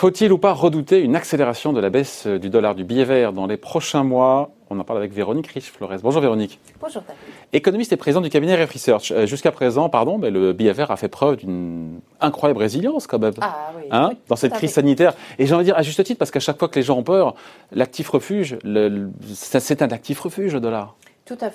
Faut-il ou pas redouter une accélération de la baisse du dollar du billet vert dans les prochains mois? On en parle avec Véronique Riche-Flores. Bonjour Véronique. Bonjour. Économiste et président du cabinet Ref Research. Euh, jusqu'à présent, pardon, mais le billet vert a fait preuve d'une incroyable résilience quand même ah, oui, hein, dans cette crise sanitaire. Et j'ai envie de dire à juste titre, parce qu'à chaque fois que les gens ont peur, l'actif refuge, c'est un actif refuge le dollar.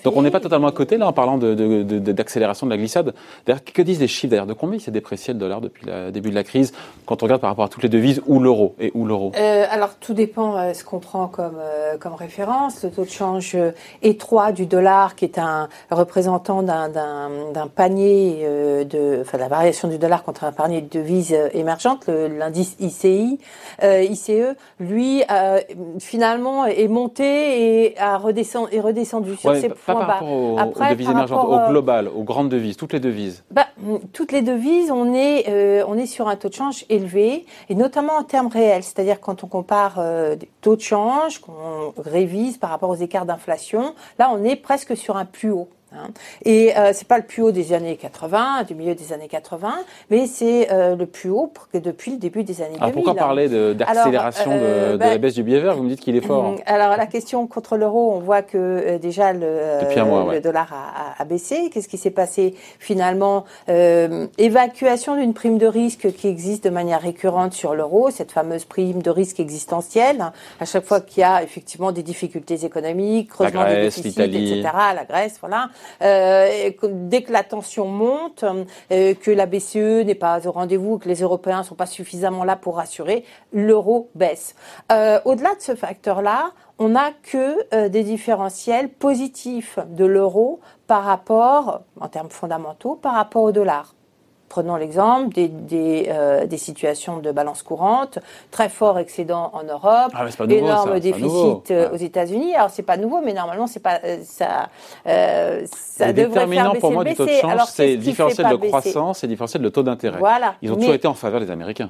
Donc on n'est pas totalement à côté là en parlant d'accélération de, de, la glissade. D'ailleurs, que disent les chiffres d'ailleurs De combien il s'est déprécié le dollar depuis le début de la crise quand on regarde par rapport à toutes les devises ou l'euro et où l'euro? Euh, Alors tout dépend euh, ce qu'on prend comme, euh, comme référence. Le taux de change étroit du dollar qui est un représentant d'un panier de, enfin la variation du dollar contre un panier de devises émergentes, l'indice ICI, ICE, lui finalement est monté et a redescendu, est redescendu sur pas par rapport aux, devises émergentes, au global, aux grandes devises, toutes les devises. Bah, toutes les devises, on est, euh, on est sur un taux de change élevé, et notamment en termes réels, c'est-à-dire quand on compare euh, des taux de change, qu'on révise par rapport aux écarts d'inflation, là on est presque sur un plus haut. Hein. Et euh, c'est pas le plus haut des années 80, du milieu des années 80, mais c'est euh, le plus haut depuis le début des années alors 2000. Pourquoi parler d'accélération de, euh, de, la bah, baisse du billet vert Vous me dites qu'il est fort. Hum, alors la question contre l'euro, on voit que euh, déjà le, le dollar a, a, baissé. Qu'est-ce qui s'est passé finalement? Évacuation d'une prime de risque qui existe de manière récurrente sur l'euro, cette fameuse prime de risque existentielle. À chaque fois qu'il y a effectivement des difficultés économiques, creusement des déficits, etc. La Grèce, voilà. Euh, dès que la tension monte, euh, que la BCE n'est pas au rendez-vous, que les Européens ne sont pas suffisamment là pour rassurer, l'euro baisse. Euh, au-delà de ce facteur-là, on n'a que des différentiels positifs de l'euro par rapport, en termes fondamentaux, par rapport au dollar. Prenons l'exemple des, des, euh, des, situations de balance courante, très fort excédent en Europe, ah, énorme déficit euh, aux États-Unis. Alors c'est pas nouveau, mais normalement c'est pas euh, ça. Euh, ça le devrait déterminant faire pour moi du taux de change, c'est le différentiel de croissance et le différentiel de taux d'intérêt. Voilà. Ils ont toujours été en faveur des Américains.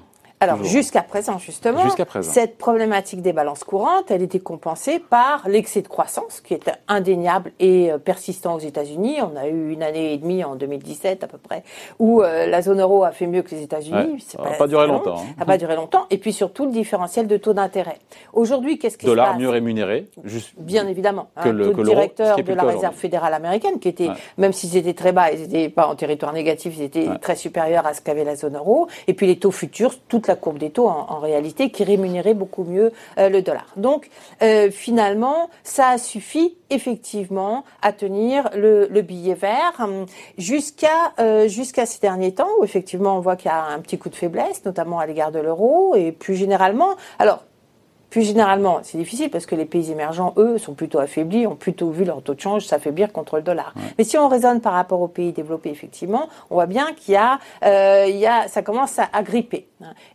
Alors jusqu'à présent, justement, cette problématique des balances courantes, elle était compensée par l'excès de croissance qui est indéniable et euh, persistant aux États-Unis. On a eu une année et demie en 2017 à peu près où euh, la zone euro a fait mieux que les États-Unis. Ça n'a pas, duré longtemps. Ça n'a pas duré longtemps. Et puis surtout le différentiel de taux d'intérêt. Aujourd'hui, qu'est-ce qui se passe Dollar mieux rémunéré, juste bien évidemment. Que hein, le, le directeur de la Réserve fédérale américaine, qui était, même s'ils étaient très bas, ils n'étaient pas en territoire négatif, ils étaient très supérieurs à ce qu'avait la zone euro. Et puis les taux futurs, toute la courbe des taux en, en réalité, qui rémunérait beaucoup mieux euh, le dollar. Donc, euh, finalement, ça a suffi effectivement à tenir le, le billet vert hum, jusqu'à euh, jusqu'à ces derniers temps où effectivement on voit qu'il y a un petit coup de faiblesse, notamment à l'égard de l'euro et plus généralement. Alors plus généralement, c'est difficile parce que les pays émergents, eux, sont plutôt affaiblis, ont plutôt vu leur taux de change s'affaiblir contre le dollar. Mais si on raisonne par rapport aux pays développés, effectivement, on voit bien qu'il y a, euh, il y a, ça commence à, gripper.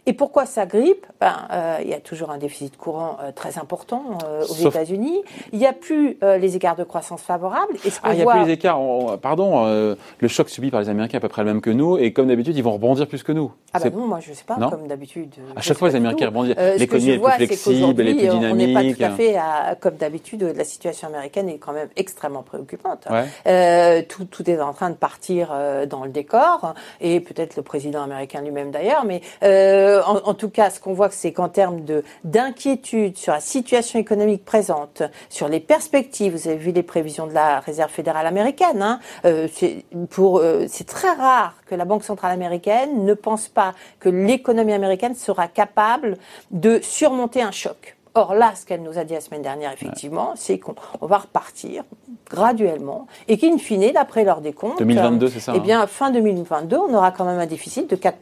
Et pourquoi ça grippe? Ben, euh, Il y a toujours un déficit courant euh, très important euh, aux États-Unis. Il n'y a plus les écarts de croissance favorables. Ce ah, il n'y a plus les écarts. pardon, le choc subi par les Américains est à peu près le même que nous. Et comme d'habitude, ils vont rebondir plus que nous. Ah ben non, moi je ne sais pas. Comme d'habitude. À chaque fois, les Américains rebondissent. L'économie est plus flexible elle est On n'est pas tout à fait à, comme d'habitude. La situation américaine est quand même extrêmement préoccupante. Ouais. tout, tout, est en train de partir dans le décor. Et peut-être le président américain lui-même d'ailleurs. Mais euh, en, en, tout cas, ce qu'on voit, c'est qu'en termes de d'inquiétude sur la situation économique présente, sur les perspectives, vous avez vu les prévisions de la Réserve fédérale américaine. Hein, euh, c'est euh, c'est très rare que la Banque centrale américaine ne pense pas que l'économie américaine sera capable de surmonter un choc. Or là, ce qu'elle nous a dit la semaine dernière, effectivement, c'est qu'on va repartir graduellement et qu'in fine, d'après leur décompte, 2022, c'est ça Eh bien, fin 2022, on aura quand même un déficit de 4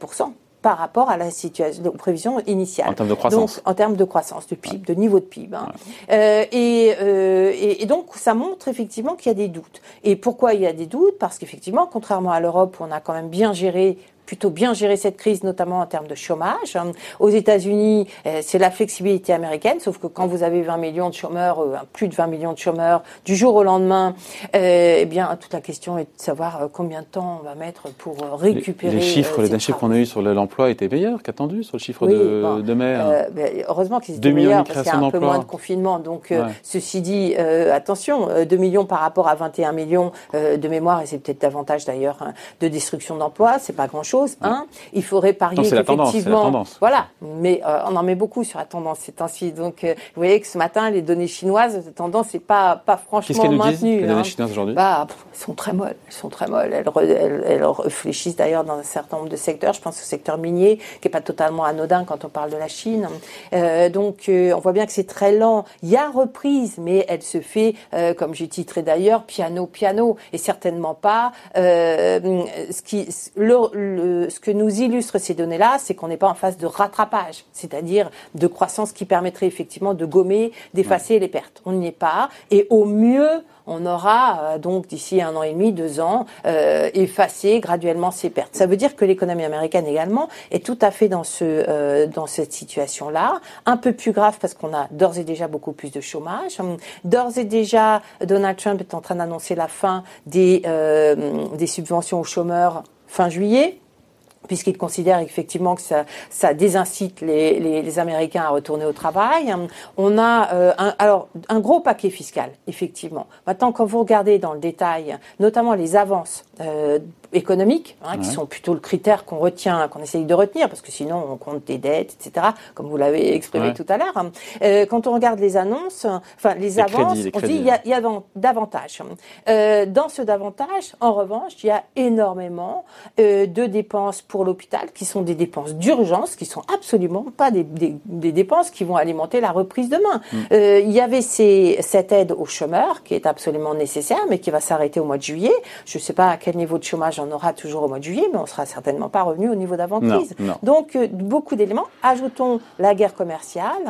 par rapport à la situation, aux prévisions initiales. En termes de croissance. Donc, en termes de croissance, de PIB, de niveau de PIB. Hein. Euh, et, euh, et, et, donc, ça montre effectivement qu'il y a des doutes. Et pourquoi il y a des doutes? Parce qu'effectivement, contrairement à l'Europe, où on a quand même bien géré plutôt bien géré cette crise, notamment en termes de chômage. Aux États-Unis, c'est la flexibilité américaine, sauf que quand vous avez 20 millions de chômeurs, plus de 20 millions de chômeurs, du jour au lendemain, eh bien, toute la question est de savoir combien de temps on va mettre pour récupérer. Les, chiffres, les chiffres qu'on a eu sur l'emploi étaient meilleurs qu'attendus sur le chiffre de, de mai. Hein. heureusement qu'ils étaient meilleurs parce qu'il y a un peu moins de confinement. Donc, ceci dit, attention, 2 millions par rapport à 21 millions de mémoire, et c'est peut-être davantage d'ailleurs hein, de destruction d'emplois, c'est pas grand-chose. Hein. Il faudrait parier qu'effectivement, voilà. Mais euh, on en met beaucoup sur la tendance ces temps-ci. Donc, euh, vous voyez que ce matin, les données chinoises, la tendance n'est pas pas franchement Qu'est-ce maintenue. Disent, les données hein. chinoises aujourd'hui? Bah, elles sont très molles. Elles sont très molles. Elles, elles, réfléchissent d'ailleurs dans un certain nombre de secteurs. Je pense au secteur minier, qui est pas totalement anodin quand on parle de la Chine. Euh, donc, on voit bien que c'est très lent. Il y a reprise, mais elle se fait, comme j'ai titré d'ailleurs, piano piano, et certainement pas ce qui le, ce que nous illustrent ces données-là, c'est qu'on n'est pas en phase de rattrapage, c'est-à-dire de croissance qui permettrait effectivement de gommer, d'effacer les pertes. On n'y est pas, et au mieux, on aura euh, donc d'ici un an et demi, deux ans, euh, effacé graduellement ces pertes. Ça veut dire que l'économie américaine également est tout à fait dans ce euh, dans cette situation-là, un peu plus grave parce qu'on a d'ores et déjà beaucoup plus de chômage. D'ores et déjà, Donald Trump est en train d'annoncer la fin des des subventions aux chômeurs fin juillet puisqu'il considère effectivement que ça, ça désincite les, les, les, Américains à retourner au travail. On a euh, un, alors un gros paquet fiscal, effectivement. Maintenant, quand vous regardez dans le détail, notamment les avances euh, économiques, hein, qui sont plutôt le critère qu'on retient, qu'on essaye de retenir, parce que sinon on compte des dettes, etc., comme vous l'avez exprimé tout à l'heure. Hein. Euh, quand on regarde les annonces, enfin les, avances, on dit il y a, y a davantage. Euh, dans ce davantage, en revanche, il y a énormément euh, de dépenses pour l'hôpital, qui sont des dépenses d'urgence, qui sont absolument pas des, des, des, dépenses qui vont alimenter la reprise demain. Mm. Euh, il y avait ces, cette aide aux chômeurs, qui est absolument nécessaire, mais qui va s'arrêter au mois de juillet. Je ne sais pas à quel niveau de chômage on aura toujours au mois de juillet, mais on sera certainement pas revenu au niveau d'avant-crise. Donc, euh, beaucoup d'éléments. Ajoutons la guerre commerciale.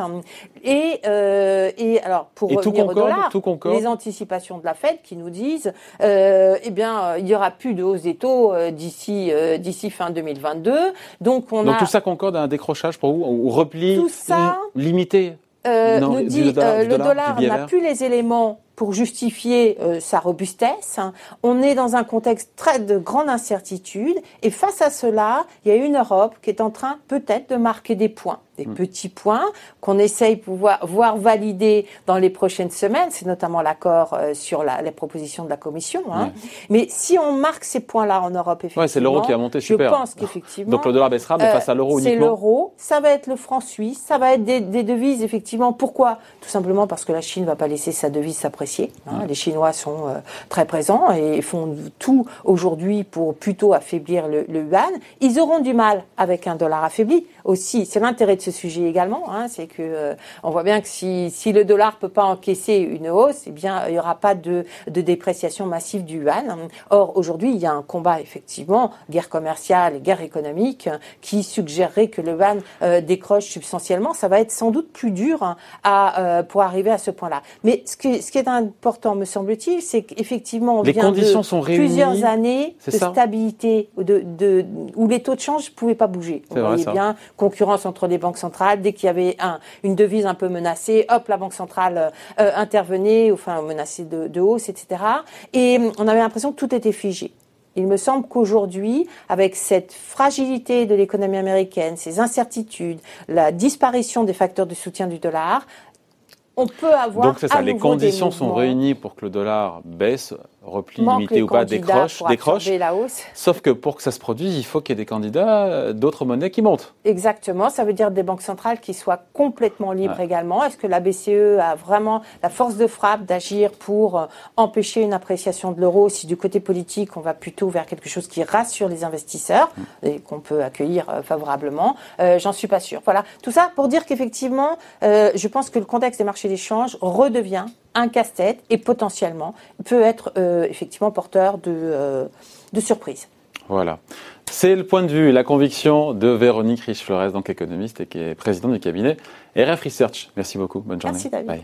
Et, euh, et alors, pour revenir au dollar, les anticipations de la Fed qui nous disent, euh, eh bien, il y aura plus de hausse des taux d'ici d'ici fin 2022. Donc, on Donc tout ça concorde à un décrochage pour vous, ou repli tout ça, limité euh, nous dit dollar, le dollar n'a plus les éléments pour justifier euh, sa robustesse. On est dans un contexte très de grande incertitude et face à cela, il y a une Europe qui est en train peut-être de marquer des points des mm. petits points qu'on essaye pouvoir voir valider dans les prochaines semaines. C'est notamment l'accord euh, sur la, les propositions de la Commission. Hein. Mais si on marque ces points-là en Europe, effectivement, ouais, c'est l'euro qui a monté super. Je pense qu'effectivement. Donc le dollar baissera, mais face à l'euro euh, uniquement. C'est l'euro, ça va être le franc suisse, ça va être des, des, devises effectivement. Pourquoi? Tout simplement parce que la Chine va pas laisser sa devise s'apprécier. Hein. Les Chinois sont euh, très présents et font tout aujourd'hui pour plutôt affaiblir le, le yuan. Ils auront du mal avec un dollar affaibli aussi. C'est l'intérêt de ce sujet également, hein, c'est que euh, on voit bien que si, si le dollar peut pas encaisser une hausse, eh bien il y aura pas de, de dépréciation massive du yuan. Or aujourd'hui il y a un combat effectivement, guerre commerciale, guerre économique, qui suggérerait que le yuan euh, décroche substantiellement. Ça va être sans doute plus dur hein, à pour arriver à ce point-là. Mais ce, que, ce qui est important, me semble-t-il, c'est qu'effectivement on les vient conditions de sont plusieurs années de stabilité, de, de, où les taux de change ne pouvaient pas bouger. On voyait bien concurrence entre les banques centrales. Dès qu'il y avait un, une devise un peu menacée, hop, la banque centrale euh, intervenait, enfin menacée de, de hausse, etc. Et on avait l'impression que tout était figé. Il me semble qu'aujourd'hui, avec cette fragilité de l'économie américaine, ces incertitudes, la disparition des facteurs de soutien du dollar, on peut avoir. Donc c'est ça, les conditions sont réunies pour que le dollar baisse, repli limité ou pas, décroche, décroche. La hausse. Sauf que pour que ça se produise, il faut qu'il y ait des candidats euh, d'autres monnaies qui montent. Exactement, ça veut dire des banques centrales qui soient complètement libres également. Est-ce que la BCE a vraiment la force de frappe d'agir pour euh, empêcher une appréciation de l'euro si du côté politique on va plutôt vers quelque chose qui rassure les investisseurs mm. et qu'on peut accueillir euh, favorablement? J'en suis pas sûre. Voilà, tout ça pour dire qu'effectivement, je pense que le contexte des marchés d'échange redevient un casse-tête et potentiellement peut être euh, effectivement porteur de, euh, de surprise. Voilà. C'est le point de vue et la conviction de Véronique Riche-Flores, donc économiste et qui est présidente du cabinet RF Research. Merci beaucoup. Bonne journée. Merci David.